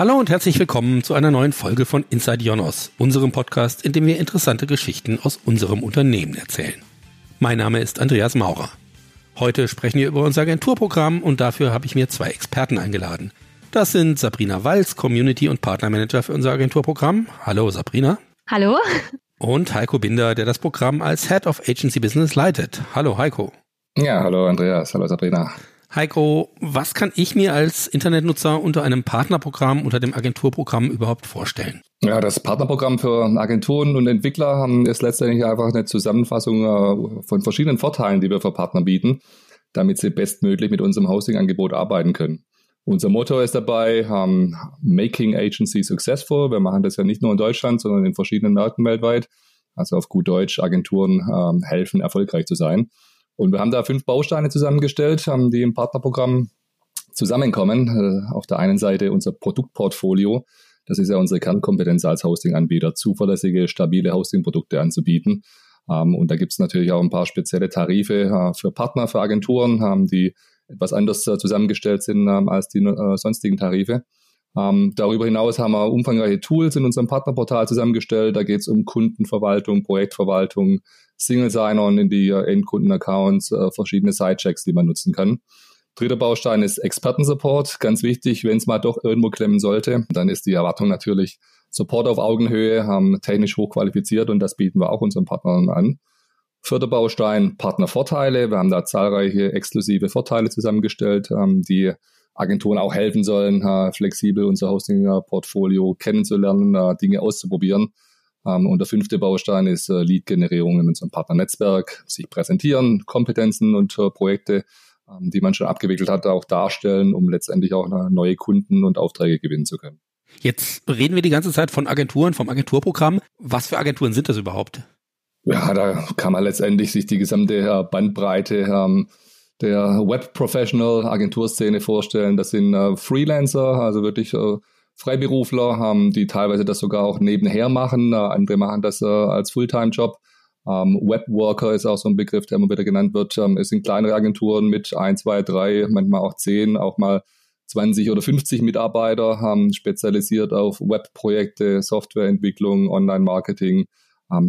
Hallo und herzlich willkommen zu einer neuen Folge von Inside Jonos, unserem Podcast, in dem wir interessante Geschichten aus unserem Unternehmen erzählen. Mein Name ist Andreas Maurer. Heute sprechen wir über unser Agenturprogramm und dafür habe ich mir zwei Experten eingeladen. Das sind Sabrina Walz, Community und Partnermanager für unser Agenturprogramm. Hallo Sabrina. Hallo. Und Heiko Binder, der das Programm als Head of Agency Business leitet. Hallo Heiko. Ja, hallo Andreas, hallo Sabrina. Heiko, was kann ich mir als Internetnutzer unter einem Partnerprogramm, unter dem Agenturprogramm überhaupt vorstellen? Ja, das Partnerprogramm für Agenturen und Entwickler ist letztendlich einfach eine Zusammenfassung äh, von verschiedenen Vorteilen, die wir für Partner bieten, damit sie bestmöglich mit unserem Hosting-Angebot arbeiten können. Unser Motto ist dabei, um, Making Agency Successful. Wir machen das ja nicht nur in Deutschland, sondern in verschiedenen Märkten weltweit. Also auf gut Deutsch, Agenturen ähm, helfen, erfolgreich zu sein. Und wir haben da fünf Bausteine zusammengestellt, ähm, die im Partnerprogramm zusammenkommen. Äh, auf der einen Seite unser Produktportfolio. Das ist ja unsere Kernkompetenz als Hosting-Anbieter, zuverlässige, stabile Hosting-Produkte anzubieten. Ähm, und da gibt es natürlich auch ein paar spezielle Tarife äh, für Partner, für Agenturen, ähm, die etwas anders äh, zusammengestellt sind als die sonstigen Tarife. Ähm, darüber hinaus haben wir umfangreiche Tools in unserem Partnerportal zusammengestellt. Da geht es um Kundenverwaltung, Projektverwaltung, Single Sign-On in die äh, Endkunden-Accounts, äh, verschiedene Sidechecks, die man nutzen kann. Dritter Baustein ist Expertensupport. Ganz wichtig, wenn es mal doch irgendwo klemmen sollte, dann ist die Erwartung natürlich Support auf Augenhöhe, haben technisch hochqualifiziert und das bieten wir auch unseren Partnern an. Vierter Baustein Partnervorteile. Wir haben da zahlreiche exklusive Vorteile zusammengestellt, ähm, die Agenturen auch helfen sollen, flexibel unser Hosting-Portfolio kennenzulernen, Dinge auszuprobieren. Ähm, und der fünfte Baustein ist äh, Lead-Generierung in unserem Partnernetzwerk, sich präsentieren, Kompetenzen und äh, Projekte, ähm, die man schon abgewickelt hat, auch darstellen, um letztendlich auch neue Kunden und Aufträge gewinnen zu können. Jetzt reden wir die ganze Zeit von Agenturen, vom Agenturprogramm. Was für Agenturen sind das überhaupt? Ja, da kann man letztendlich sich die gesamte äh, Bandbreite ähm, der Web-Professional Agenturszene vorstellen. Das sind äh, Freelancer, also wirklich äh, Freiberufler, ähm, die teilweise das sogar auch nebenher machen. Äh, andere machen das äh, als Fulltime-Job. Ähm, Webworker ist auch so ein Begriff, der immer wieder genannt wird. Ähm, es sind kleinere Agenturen mit ein, zwei, drei, manchmal auch zehn, auch mal 20 oder 50 Mitarbeiter, haben spezialisiert auf Webprojekte, Softwareentwicklung, Online-Marketing,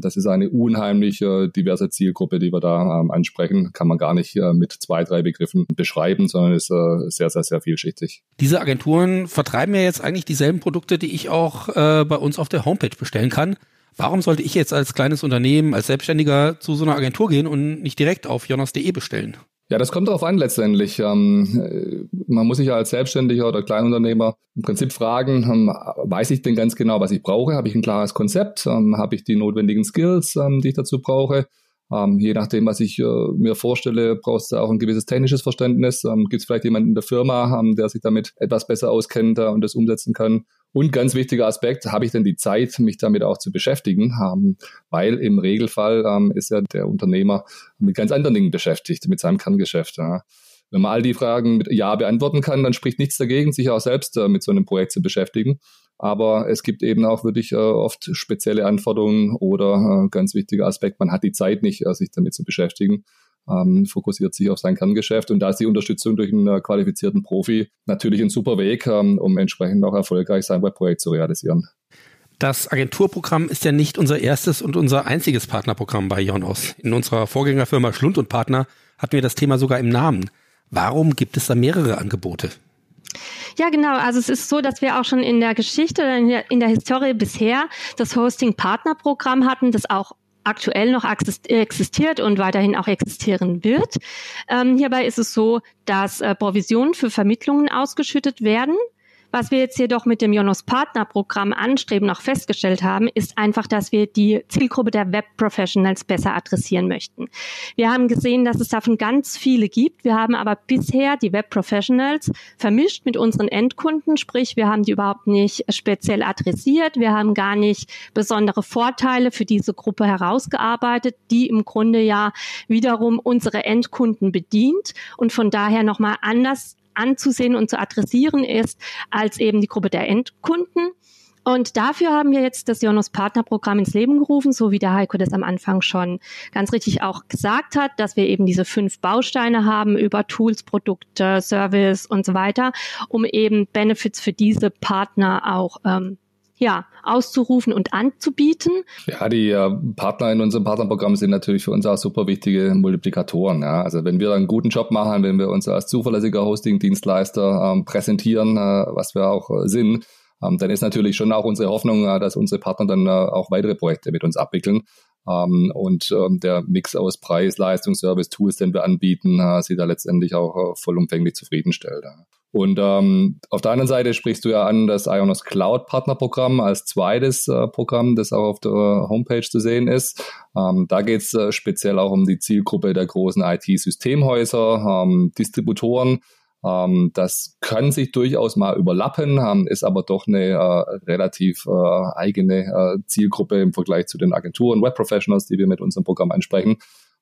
das ist eine unheimlich diverse Zielgruppe, die wir da ähm, ansprechen. Kann man gar nicht äh, mit zwei, drei Begriffen beschreiben, sondern ist äh, sehr, sehr, sehr vielschichtig. Diese Agenturen vertreiben ja jetzt eigentlich dieselben Produkte, die ich auch äh, bei uns auf der Homepage bestellen kann. Warum sollte ich jetzt als kleines Unternehmen, als Selbstständiger zu so einer Agentur gehen und nicht direkt auf jonas.de bestellen? Ja, das kommt darauf an letztendlich. Ähm, man muss sich ja als Selbstständiger oder Kleinunternehmer im Prinzip fragen, ähm, weiß ich denn ganz genau, was ich brauche? Habe ich ein klares Konzept? Ähm, habe ich die notwendigen Skills, ähm, die ich dazu brauche? Ähm, je nachdem, was ich äh, mir vorstelle, brauchst du auch ein gewisses technisches Verständnis. Ähm, Gibt es vielleicht jemanden in der Firma, der sich damit etwas besser auskennt äh, und das umsetzen kann? Und ganz wichtiger Aspekt, habe ich denn die Zeit, mich damit auch zu beschäftigen? Ähm, weil im Regelfall ähm, ist ja der Unternehmer mit ganz anderen Dingen beschäftigt, mit seinem Kerngeschäft. Wenn man all die Fragen mit Ja beantworten kann, dann spricht nichts dagegen, sich auch selbst äh, mit so einem Projekt zu beschäftigen. Aber es gibt eben auch wirklich äh, oft spezielle Anforderungen oder äh, ganz wichtiger Aspekt, man hat die Zeit nicht, sich damit zu beschäftigen ähm, fokussiert sich auf sein Kerngeschäft. Und da ist die Unterstützung durch einen äh, qualifizierten Profi natürlich ein super Weg, ähm, um entsprechend auch erfolgreich sein Webprojekt zu realisieren. Das Agenturprogramm ist ja nicht unser erstes und unser einziges Partnerprogramm bei Jonos. In unserer Vorgängerfirma Schlund und Partner hatten wir das Thema sogar im Namen. Warum gibt es da mehrere Angebote? Ja, genau. Also es ist so, dass wir auch schon in der Geschichte, in der, in der Historie bisher das Hosting-Partner-Programm hatten, das auch aktuell noch existiert und weiterhin auch existieren wird. Ähm, hierbei ist es so, dass äh, Provisionen für Vermittlungen ausgeschüttet werden was wir jetzt jedoch mit dem Jonos Partnerprogramm anstreben, noch festgestellt haben, ist einfach, dass wir die Zielgruppe der Web Professionals besser adressieren möchten. Wir haben gesehen, dass es davon ganz viele gibt. Wir haben aber bisher die Web Professionals vermischt mit unseren Endkunden, sprich, wir haben die überhaupt nicht speziell adressiert. Wir haben gar nicht besondere Vorteile für diese Gruppe herausgearbeitet, die im Grunde ja wiederum unsere Endkunden bedient und von daher nochmal anders anzusehen und zu adressieren ist als eben die Gruppe der Endkunden. Und dafür haben wir jetzt das Jonas Partnerprogramm ins Leben gerufen, so wie der Heiko das am Anfang schon ganz richtig auch gesagt hat, dass wir eben diese fünf Bausteine haben über Tools, Produkte, Service und so weiter, um eben Benefits für diese Partner auch ähm, ja, auszurufen und anzubieten. Ja, die äh, Partner in unserem Partnerprogramm sind natürlich für uns auch super wichtige Multiplikatoren. Ja. Also wenn wir einen guten Job machen, wenn wir uns als zuverlässiger Hosting-Dienstleister ähm, präsentieren, äh, was wir auch äh, sind, ähm, dann ist natürlich schon auch unsere Hoffnung, äh, dass unsere Partner dann äh, auch weitere Projekte mit uns abwickeln. Ähm, und ähm, der Mix aus Preis, Leistung, Service, Tools, den wir anbieten, äh, sie da letztendlich auch vollumfänglich zufriedenstellt. Ja. Und ähm, auf der anderen Seite sprichst du ja an das Ionos Cloud Partnerprogramm als zweites äh, Programm, das auch auf der Homepage zu sehen ist. Ähm, da geht es äh, speziell auch um die Zielgruppe der großen IT-Systemhäuser, ähm, Distributoren. Ähm, das kann sich durchaus mal überlappen, ähm, ist aber doch eine äh, relativ äh, eigene äh, Zielgruppe im Vergleich zu den Agenturen, Web Professionals, die wir mit unserem Programm ansprechen.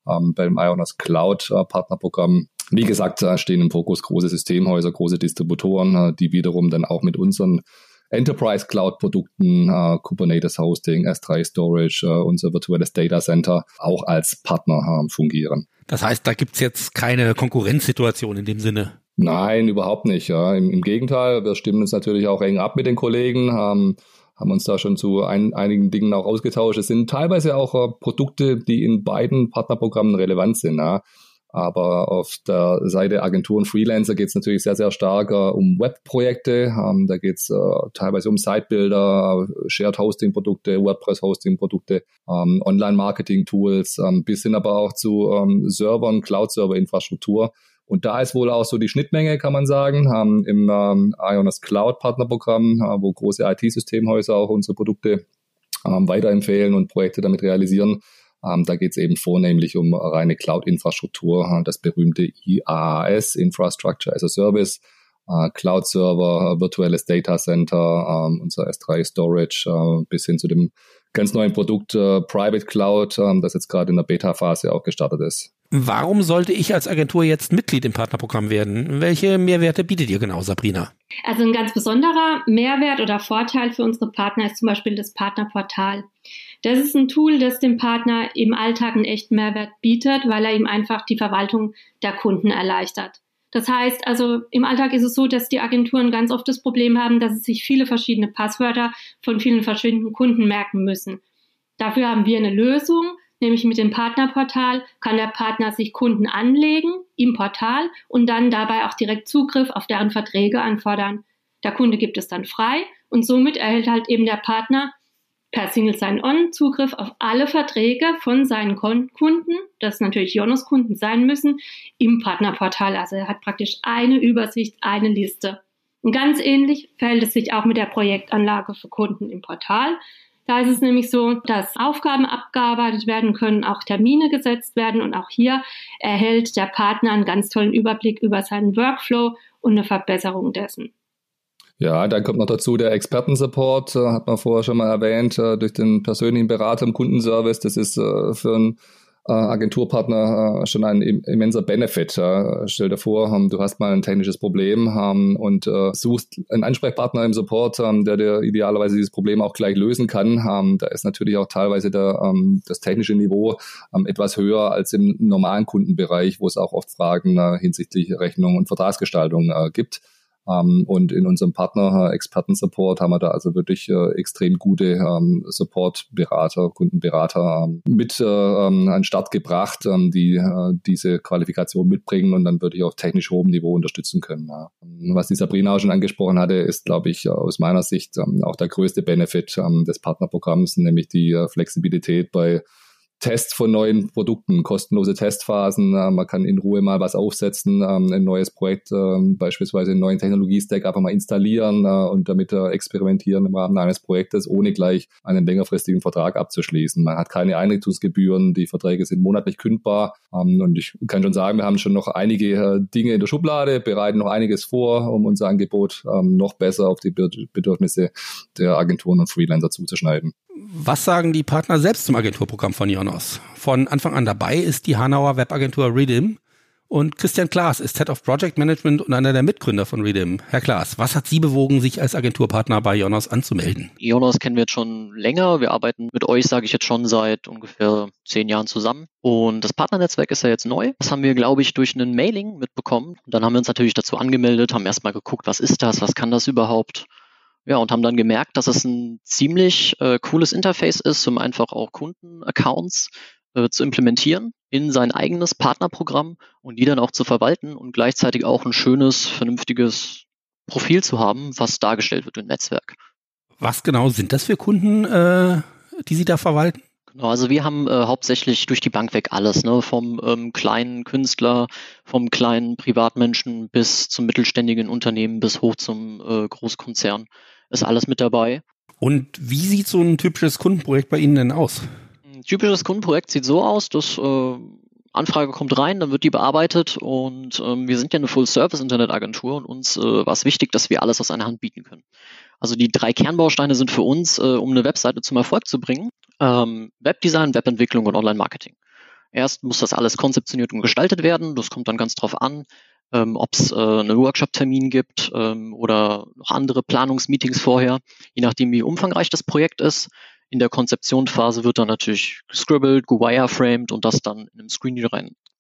Ähm, beim Ionos Cloud äh, Partnerprogramm wie gesagt, da stehen im Fokus große Systemhäuser, große Distributoren, äh, die wiederum dann auch mit unseren Enterprise Cloud Produkten, äh, Kubernetes Hosting, S3 Storage, äh, unser virtuelles Data Center auch als Partner äh, fungieren. Das heißt, da gibt's jetzt keine Konkurrenzsituation in dem Sinne. Nein, überhaupt nicht. Ja. Im, Im, Gegenteil, wir stimmen uns natürlich auch eng ab mit den Kollegen, ähm, haben uns da schon zu ein, einigen Dingen auch ausgetauscht. Es sind teilweise auch äh, Produkte, die in beiden Partnerprogrammen relevant sind. Ja. Aber auf der Seite Agenturen Freelancer geht es natürlich sehr, sehr stark äh, um Webprojekte. Ähm, da geht es äh, teilweise um Sitebuilder, Shared Hosting Produkte, WordPress Hosting Produkte, ähm, Online Marketing Tools, ähm, bis hin aber auch zu ähm, Servern, Cloud Server Infrastruktur. Und da ist wohl auch so die Schnittmenge, kann man sagen, ähm, im ähm, Ionos Cloud Partnerprogramm, äh, wo große IT-Systemhäuser auch unsere Produkte ähm, weiterempfehlen und Projekte damit realisieren ähm, da geht es eben vornehmlich um reine Cloud-Infrastruktur, das berühmte IaaS, Infrastructure as a Service, äh, Cloud-Server, virtuelles Data Center, ähm, unser S3 Storage, äh, bis hin zu dem ganz neuen Produkt äh, Private Cloud, äh, das jetzt gerade in der Beta-Phase auch gestartet ist. Warum sollte ich als Agentur jetzt Mitglied im Partnerprogramm werden? Welche Mehrwerte bietet ihr genau, Sabrina? Also ein ganz besonderer Mehrwert oder Vorteil für unsere Partner ist zum Beispiel das Partnerportal. Das ist ein Tool, das dem Partner im Alltag einen echten Mehrwert bietet, weil er ihm einfach die Verwaltung der Kunden erleichtert. Das heißt also, im Alltag ist es so, dass die Agenturen ganz oft das Problem haben, dass sie sich viele verschiedene Passwörter von vielen verschiedenen Kunden merken müssen. Dafür haben wir eine Lösung, nämlich mit dem Partnerportal kann der Partner sich Kunden anlegen im Portal und dann dabei auch direkt Zugriff auf deren Verträge anfordern. Der Kunde gibt es dann frei und somit erhält halt eben der Partner per Single Sign-On Zugriff auf alle Verträge von seinen Kunden, das natürlich Jonas-Kunden sein müssen, im Partnerportal. Also er hat praktisch eine Übersicht, eine Liste. Und ganz ähnlich verhält es sich auch mit der Projektanlage für Kunden im Portal. Da ist es nämlich so, dass Aufgaben abgearbeitet werden können, auch Termine gesetzt werden und auch hier erhält der Partner einen ganz tollen Überblick über seinen Workflow und eine Verbesserung dessen. Ja, dann kommt noch dazu der Expertensupport, äh, hat man vorher schon mal erwähnt, äh, durch den persönlichen Berater im Kundenservice. Das ist äh, für einen äh, Agenturpartner äh, schon ein immenser Benefit. Stell dir vor, du hast mal ein technisches Problem und äh, suchst einen Ansprechpartner im Support, ähm, der dir idealerweise dieses Problem auch gleich lösen kann. Da ist natürlich auch teilweise der, ähm, das technische Niveau ähm, etwas höher als im normalen Kundenbereich, wo es auch oft Fragen hinsichtlich Rechnung und Vertragsgestaltung gibt. Ähm, und in unserem Partner äh, Experten-Support haben wir da also wirklich äh, extrem gute ähm, Support-Berater, Kundenberater ähm, mit äh, an Start gebracht, die diese Qualifikation mitbringen und dann wirklich auf technisch hohem Niveau unterstützen können. Was die Sabrina auch schon angesprochen hatte, ist, glaube ich, aus meiner Sicht auch der größte Benefit des Partnerprogramms, nämlich die Flexibilität bei Tests von neuen Produkten, kostenlose Testphasen. Äh, man kann in Ruhe mal was aufsetzen, ähm, ein neues Projekt, äh, beispielsweise einen neuen Technologiestack einfach mal installieren äh, und damit äh, experimentieren im Rahmen eines Projektes, ohne gleich einen längerfristigen Vertrag abzuschließen. Man hat keine Einrichtungsgebühren, die Verträge sind monatlich kündbar. Ähm, und ich kann schon sagen, wir haben schon noch einige Dinge in der Schublade, bereiten noch einiges vor, um unser Angebot ähm, noch besser auf die Bedürfnisse der Agenturen und Freelancer zuzuschneiden. Was sagen die Partner selbst zum Agenturprogramm von Jonas? Von Anfang an dabei ist die Hanauer Webagentur Redim Und Christian Klaas ist Head of Project Management und einer der Mitgründer von Redim. Herr Klaas, was hat Sie bewogen, sich als Agenturpartner bei Jonas anzumelden? Jonas kennen wir jetzt schon länger. Wir arbeiten mit euch, sage ich jetzt schon, seit ungefähr zehn Jahren zusammen. Und das Partnernetzwerk ist ja jetzt neu. Das haben wir, glaube ich, durch einen Mailing mitbekommen. Dann haben wir uns natürlich dazu angemeldet, haben erstmal geguckt, was ist das, was kann das überhaupt? Ja, und haben dann gemerkt, dass es ein ziemlich äh, cooles Interface ist, um einfach auch Kundenaccounts äh, zu implementieren in sein eigenes Partnerprogramm und die dann auch zu verwalten und gleichzeitig auch ein schönes, vernünftiges Profil zu haben, was dargestellt wird im Netzwerk. Was genau sind das für Kunden, äh, die Sie da verwalten? Genau, also wir haben äh, hauptsächlich durch die Bank weg alles, ne? vom ähm, kleinen Künstler, vom kleinen Privatmenschen bis zum mittelständigen Unternehmen bis hoch zum äh, Großkonzern ist alles mit dabei. Und wie sieht so ein typisches Kundenprojekt bei Ihnen denn aus? Ein typisches Kundenprojekt sieht so aus, dass äh, Anfrage kommt rein, dann wird die bearbeitet und ähm, wir sind ja eine Full-Service-Internetagentur und uns äh, war es wichtig, dass wir alles aus einer Hand bieten können. Also die drei Kernbausteine sind für uns, äh, um eine Webseite zum Erfolg zu bringen, ähm, Webdesign, Webentwicklung und Online-Marketing. Erst muss das alles konzeptioniert und gestaltet werden. Das kommt dann ganz drauf an, ähm, ob es äh, einen Workshop-Termin gibt ähm, oder noch andere Planungsmeetings vorher, je nachdem, wie umfangreich das Projekt ist. In der Konzeptionsphase wird dann natürlich gescribbelt, gewireframed und das dann in einem Screen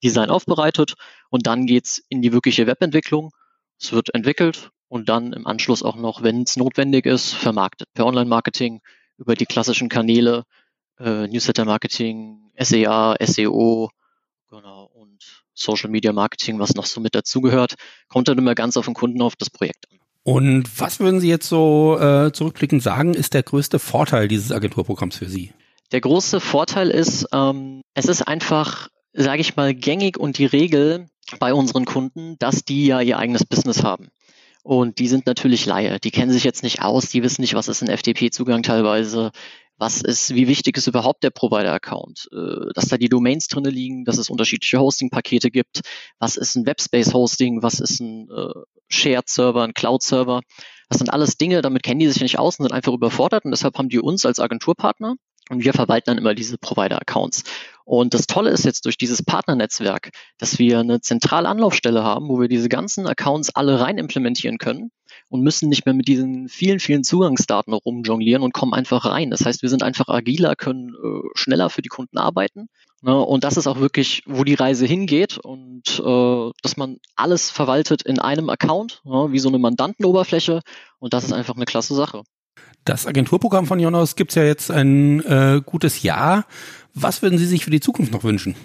Design aufbereitet. Und dann geht's in die wirkliche Webentwicklung. Es wird entwickelt und dann im Anschluss auch noch, wenn es notwendig ist, vermarktet. Per Online-Marketing, über die klassischen Kanäle, äh, Newsletter-Marketing, SEA, SEO, genau, Social Media Marketing, was noch so mit dazugehört, kommt dann immer ganz auf den Kunden auf das Projekt an. Und was würden Sie jetzt so äh, zurückblickend sagen, ist der größte Vorteil dieses Agenturprogramms für Sie? Der große Vorteil ist, ähm, es ist einfach, sage ich mal, gängig und die Regel bei unseren Kunden, dass die ja ihr eigenes Business haben. Und die sind natürlich Laie. Die kennen sich jetzt nicht aus, die wissen nicht, was ist ein FTP-Zugang teilweise, was ist, wie wichtig ist überhaupt der Provider-Account, äh, dass da die Domains drinne liegen, dass es unterschiedliche Hosting-Pakete gibt, was ist ein Webspace-Hosting, was ist ein äh, Shared-Server, ein Cloud-Server. Das sind alles Dinge, damit kennen die sich nicht aus und sind einfach überfordert und deshalb haben die uns als Agenturpartner und wir verwalten dann immer diese Provider-Accounts. Und das Tolle ist jetzt durch dieses Partnernetzwerk, dass wir eine zentrale Anlaufstelle haben, wo wir diese ganzen Accounts alle rein implementieren können und müssen nicht mehr mit diesen vielen, vielen Zugangsdaten rumjonglieren und kommen einfach rein. Das heißt, wir sind einfach agiler, können äh, schneller für die Kunden arbeiten. Ne? Und das ist auch wirklich, wo die Reise hingeht und äh, dass man alles verwaltet in einem Account, ne? wie so eine Mandantenoberfläche. Und das ist einfach eine klasse Sache. Das Agenturprogramm von Jonas gibt es ja jetzt ein äh, gutes Jahr. Was würden Sie sich für die Zukunft noch wünschen?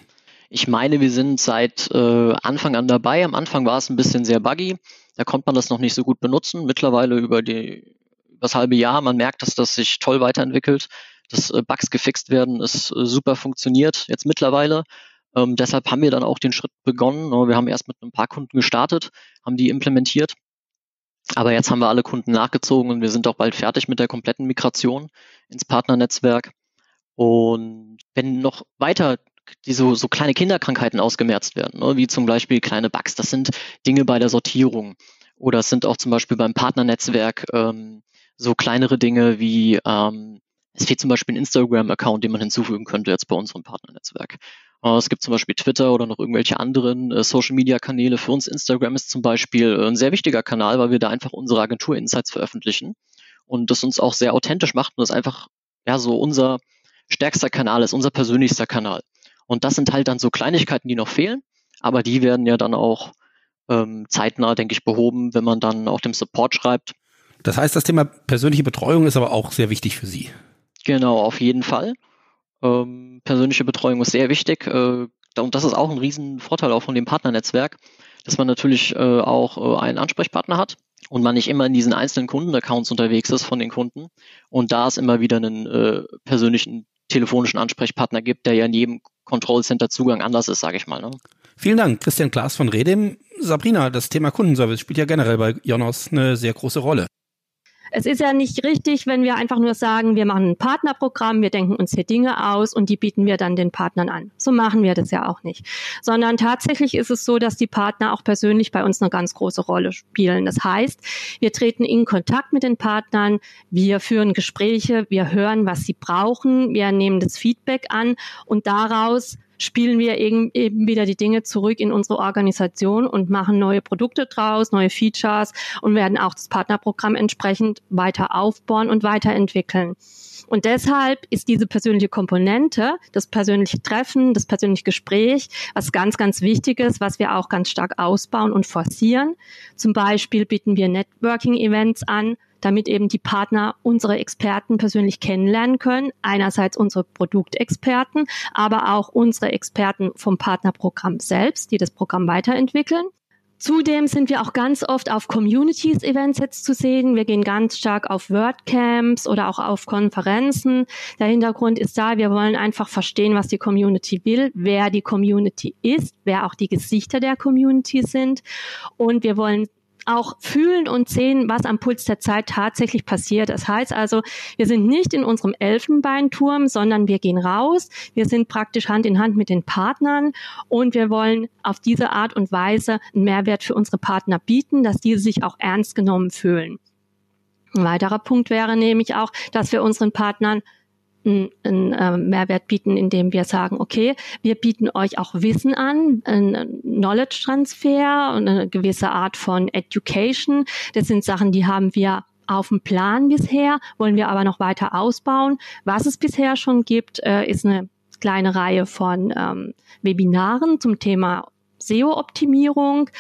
Ich meine, wir sind seit äh, Anfang an dabei. Am Anfang war es ein bisschen sehr buggy. Da konnte man das noch nicht so gut benutzen. Mittlerweile über die das halbe Jahr, man merkt, dass das sich toll weiterentwickelt, dass äh, Bugs gefixt werden, es äh, super funktioniert jetzt mittlerweile. Ähm, deshalb haben wir dann auch den Schritt begonnen. Wir haben erst mit ein paar Kunden gestartet, haben die implementiert. Aber jetzt haben wir alle Kunden nachgezogen und wir sind auch bald fertig mit der kompletten Migration ins Partnernetzwerk. Und wenn noch weiter diese so kleine Kinderkrankheiten ausgemerzt werden, ne, wie zum Beispiel kleine Bugs. Das sind Dinge bei der Sortierung. Oder es sind auch zum Beispiel beim Partnernetzwerk ähm, so kleinere Dinge wie ähm, es fehlt zum Beispiel ein Instagram-Account, den man hinzufügen könnte jetzt bei unserem Partnernetzwerk. Äh, es gibt zum Beispiel Twitter oder noch irgendwelche anderen äh, Social-Media-Kanäle. Für uns Instagram ist zum Beispiel äh, ein sehr wichtiger Kanal, weil wir da einfach unsere Agentur-Insights veröffentlichen und das uns auch sehr authentisch macht und das einfach ja so unser stärkster Kanal ist, unser persönlichster Kanal. Und das sind halt dann so Kleinigkeiten, die noch fehlen, aber die werden ja dann auch ähm, zeitnah, denke ich, behoben, wenn man dann auch dem Support schreibt. Das heißt, das Thema persönliche Betreuung ist aber auch sehr wichtig für Sie. Genau, auf jeden Fall. Ähm, persönliche Betreuung ist sehr wichtig. Äh, und das ist auch ein Riesenvorteil auch von dem Partnernetzwerk, dass man natürlich äh, auch äh, einen Ansprechpartner hat und man nicht immer in diesen einzelnen Kundenaccounts unterwegs ist von den Kunden und da es immer wieder einen äh, persönlichen telefonischen Ansprechpartner gibt, der ja in jedem Control Center Zugang anders ist, sage ich mal. Ne? Vielen Dank, Christian Klaas von Redem. Sabrina, das Thema Kundenservice spielt ja generell bei Jonas eine sehr große Rolle. Es ist ja nicht richtig, wenn wir einfach nur sagen, wir machen ein Partnerprogramm, wir denken uns hier Dinge aus und die bieten wir dann den Partnern an. So machen wir das ja auch nicht. Sondern tatsächlich ist es so, dass die Partner auch persönlich bei uns eine ganz große Rolle spielen. Das heißt, wir treten in Kontakt mit den Partnern, wir führen Gespräche, wir hören, was sie brauchen, wir nehmen das Feedback an und daraus spielen wir eben wieder die Dinge zurück in unsere Organisation und machen neue Produkte draus, neue Features und werden auch das Partnerprogramm entsprechend weiter aufbauen und weiterentwickeln. Und deshalb ist diese persönliche Komponente, das persönliche Treffen, das persönliche Gespräch, was ganz, ganz wichtig ist, was wir auch ganz stark ausbauen und forcieren. Zum Beispiel bieten wir Networking-Events an, damit eben die Partner unsere Experten persönlich kennenlernen können. Einerseits unsere Produktexperten, aber auch unsere Experten vom Partnerprogramm selbst, die das Programm weiterentwickeln. Zudem sind wir auch ganz oft auf Communities-Events jetzt zu sehen. Wir gehen ganz stark auf WordCamps oder auch auf Konferenzen. Der Hintergrund ist da, wir wollen einfach verstehen, was die Community will, wer die Community ist, wer auch die Gesichter der Community sind. Und wir wollen auch fühlen und sehen, was am Puls der Zeit tatsächlich passiert. Das heißt also, wir sind nicht in unserem Elfenbeinturm, sondern wir gehen raus. Wir sind praktisch Hand in Hand mit den Partnern und wir wollen auf diese Art und Weise einen Mehrwert für unsere Partner bieten, dass diese sich auch ernst genommen fühlen. Ein weiterer Punkt wäre nämlich auch, dass wir unseren Partnern einen, einen äh, Mehrwert bieten, indem wir sagen, okay, wir bieten euch auch Wissen an, ein Knowledge Transfer und eine gewisse Art von Education. Das sind Sachen, die haben wir auf dem Plan bisher, wollen wir aber noch weiter ausbauen. Was es bisher schon gibt, äh, ist eine kleine Reihe von ähm, Webinaren zum Thema SEO-Optimierung.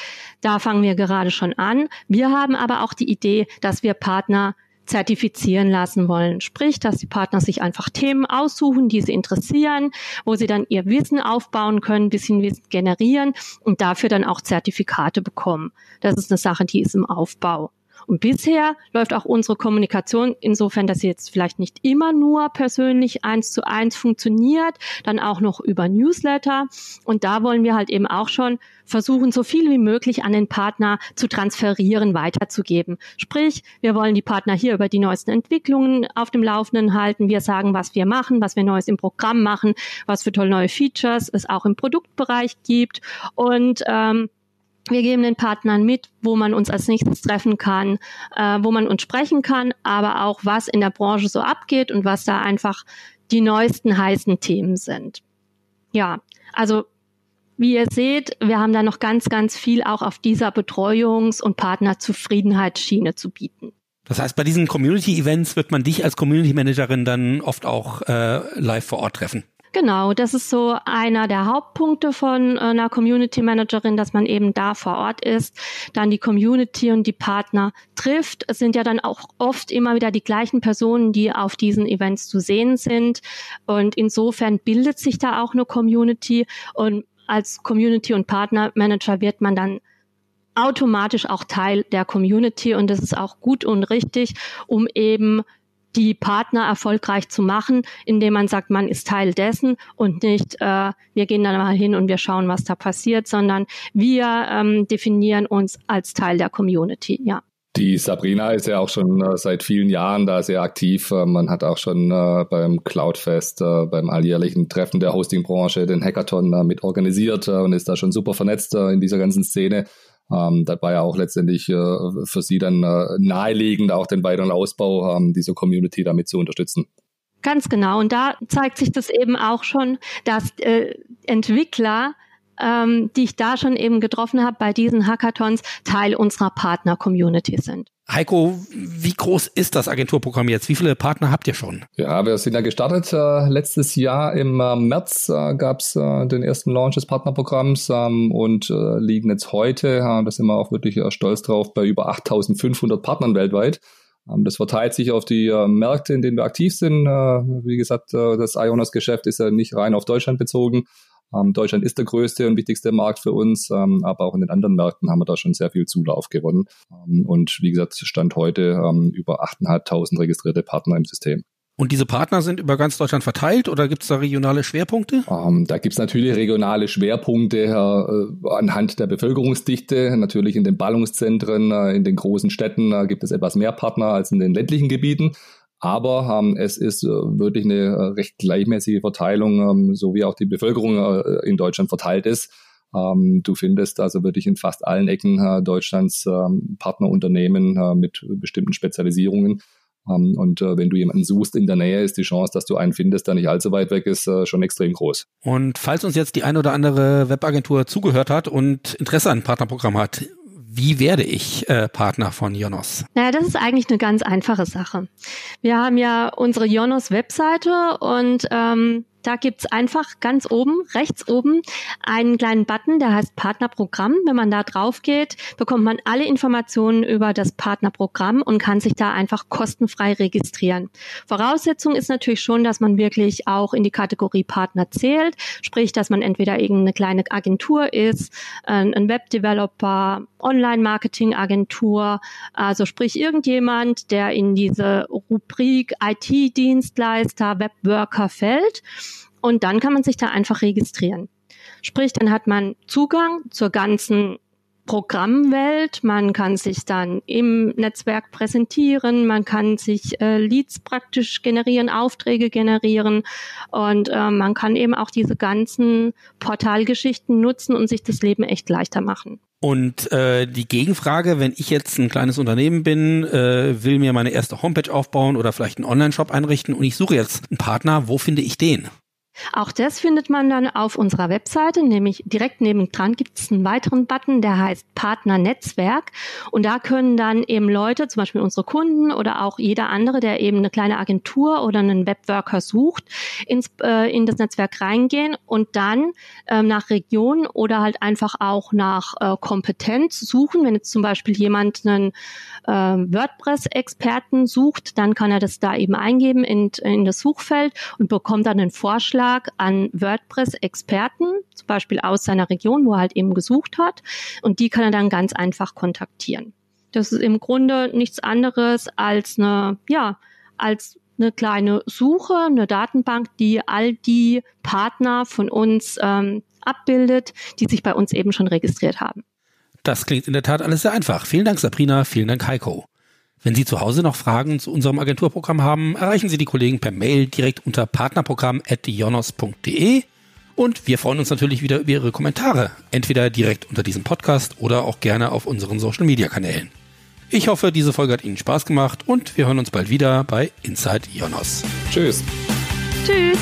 Da fangen wir gerade schon an. Wir haben aber auch die Idee, dass wir Partner zertifizieren lassen wollen. Sprich, dass die Partner sich einfach Themen aussuchen, die sie interessieren, wo sie dann ihr Wissen aufbauen können, bisschen Wissen generieren und dafür dann auch Zertifikate bekommen. Das ist eine Sache, die ist im Aufbau. Und bisher läuft auch unsere Kommunikation insofern, dass sie jetzt vielleicht nicht immer nur persönlich eins zu eins funktioniert, dann auch noch über Newsletter. Und da wollen wir halt eben auch schon versuchen, so viel wie möglich an den Partner zu transferieren, weiterzugeben. Sprich, wir wollen die Partner hier über die neuesten Entwicklungen auf dem Laufenden halten. Wir sagen, was wir machen, was wir Neues im Programm machen, was für tolle neue Features es auch im Produktbereich gibt. Und ähm, wir geben den Partnern mit, wo man uns als nächstes treffen kann, äh, wo man uns sprechen kann, aber auch was in der Branche so abgeht und was da einfach die neuesten heißen Themen sind. Ja, also wie ihr seht, wir haben da noch ganz, ganz viel auch auf dieser Betreuungs- und Partnerzufriedenheitsschiene zu bieten. Das heißt, bei diesen Community-Events wird man dich als Community Managerin dann oft auch äh, live vor Ort treffen. Genau, das ist so einer der Hauptpunkte von äh, einer Community Managerin, dass man eben da vor Ort ist, dann die Community und die Partner trifft. Es sind ja dann auch oft immer wieder die gleichen Personen, die auf diesen Events zu sehen sind. Und insofern bildet sich da auch eine Community und als Community und Partner Manager wird man dann automatisch auch Teil der Community und das ist auch gut und richtig, um eben die Partner erfolgreich zu machen, indem man sagt, man ist Teil dessen und nicht, äh, wir gehen dann mal hin und wir schauen, was da passiert, sondern wir ähm, definieren uns als Teil der Community, ja. Die Sabrina ist ja auch schon äh, seit vielen Jahren da sehr aktiv. Äh, man hat auch schon äh, beim Cloudfest, äh, beim alljährlichen Treffen der Hostingbranche den Hackathon äh, mit organisiert äh, und ist da schon super vernetzt in dieser ganzen Szene. Ähm, das war ja auch letztendlich äh, für sie dann äh, naheliegend, auch den weiteren Ausbau ähm, dieser Community damit zu unterstützen. Ganz genau. Und da zeigt sich das eben auch schon, dass äh, Entwickler ähm, die ich da schon eben getroffen habe bei diesen Hackathons, Teil unserer Partner-Community sind. Heiko, wie groß ist das Agenturprogramm jetzt? Wie viele Partner habt ihr schon? Ja, wir sind ja gestartet. Äh, letztes Jahr im äh, März äh, gab es äh, den ersten Launch des Partnerprogramms ähm, und äh, liegen jetzt heute, da sind wir auch wirklich äh, stolz drauf, bei über 8500 Partnern weltweit. Ähm, das verteilt sich auf die äh, Märkte, in denen wir aktiv sind. Äh, wie gesagt, äh, das Ionos-Geschäft ist ja nicht rein auf Deutschland bezogen. Ähm, Deutschland ist der größte und wichtigste Markt für uns, ähm, aber auch in den anderen Märkten haben wir da schon sehr viel Zulauf gewonnen. Ähm, und wie gesagt, Stand heute über 8.500 registrierte Partner im System. Und diese Partner sind über ganz Deutschland verteilt oder gibt es da regionale Schwerpunkte? Ähm, da gibt es natürlich regionale Schwerpunkte äh, anhand der Bevölkerungsdichte. Natürlich in den Ballungszentren, äh, in den großen Städten äh, gibt es etwas mehr Partner als in den ländlichen Gebieten. Aber ähm, es ist äh, wirklich eine äh, recht gleichmäßige Verteilung, ähm, so wie auch die Bevölkerung äh, in Deutschland verteilt ist. Ähm, du findest also wirklich in fast allen Ecken äh, Deutschlands ähm, Partnerunternehmen äh, mit bestimmten Spezialisierungen. Ähm, und äh, wenn du jemanden suchst in der Nähe, ist die Chance, dass du einen findest, der nicht allzu weit weg ist, äh, schon extrem groß. Und falls uns jetzt die ein oder andere Webagentur zugehört hat und Interesse an einem Partnerprogramm hat, wie werde ich äh, Partner von Jonos? Naja, das ist eigentlich eine ganz einfache Sache. Wir haben ja unsere Jonos-Webseite und ähm, da gibt's einfach ganz oben, rechts oben, einen kleinen Button, der heißt Partnerprogramm. Wenn man da drauf geht, bekommt man alle Informationen über das Partnerprogramm und kann sich da einfach kostenfrei registrieren. Voraussetzung ist natürlich schon, dass man wirklich auch in die Kategorie Partner zählt, sprich, dass man entweder irgendeine kleine Agentur ist, ein Webdeveloper, Online-Marketing-Agentur, also sprich irgendjemand, der in diese Rubrik IT-Dienstleister, Webworker fällt. Und dann kann man sich da einfach registrieren. Sprich, dann hat man Zugang zur ganzen Programmwelt, man kann sich dann im Netzwerk präsentieren, man kann sich äh, Leads praktisch generieren, Aufträge generieren und äh, man kann eben auch diese ganzen Portalgeschichten nutzen und sich das Leben echt leichter machen. Und äh, die Gegenfrage, wenn ich jetzt ein kleines Unternehmen bin, äh, will mir meine erste Homepage aufbauen oder vielleicht einen Online-Shop einrichten und ich suche jetzt einen Partner, wo finde ich den? Auch das findet man dann auf unserer Webseite, nämlich direkt nebendran gibt es einen weiteren Button, der heißt Partnernetzwerk. Und da können dann eben Leute, zum Beispiel unsere Kunden oder auch jeder andere, der eben eine kleine Agentur oder einen Webworker sucht, ins, äh, in das Netzwerk reingehen und dann ähm, nach Region oder halt einfach auch nach äh, Kompetenz suchen. Wenn jetzt zum Beispiel jemand einen äh, WordPress-Experten sucht, dann kann er das da eben eingeben in, in das Suchfeld und bekommt dann einen Vorschlag Vorschlag an WordPress-Experten, zum Beispiel aus seiner Region, wo er halt eben gesucht hat. Und die kann er dann ganz einfach kontaktieren. Das ist im Grunde nichts anderes als eine, ja, als eine kleine Suche, eine Datenbank, die all die Partner von uns ähm, abbildet, die sich bei uns eben schon registriert haben. Das klingt in der Tat alles sehr einfach. Vielen Dank, Sabrina. Vielen Dank, Heiko. Wenn Sie zu Hause noch Fragen zu unserem Agenturprogramm haben, erreichen Sie die Kollegen per Mail direkt unter partnerprogramm.jonos.de und wir freuen uns natürlich wieder über Ihre Kommentare, entweder direkt unter diesem Podcast oder auch gerne auf unseren Social Media Kanälen. Ich hoffe, diese Folge hat Ihnen Spaß gemacht und wir hören uns bald wieder bei Inside Jonos. Tschüss. Tschüss.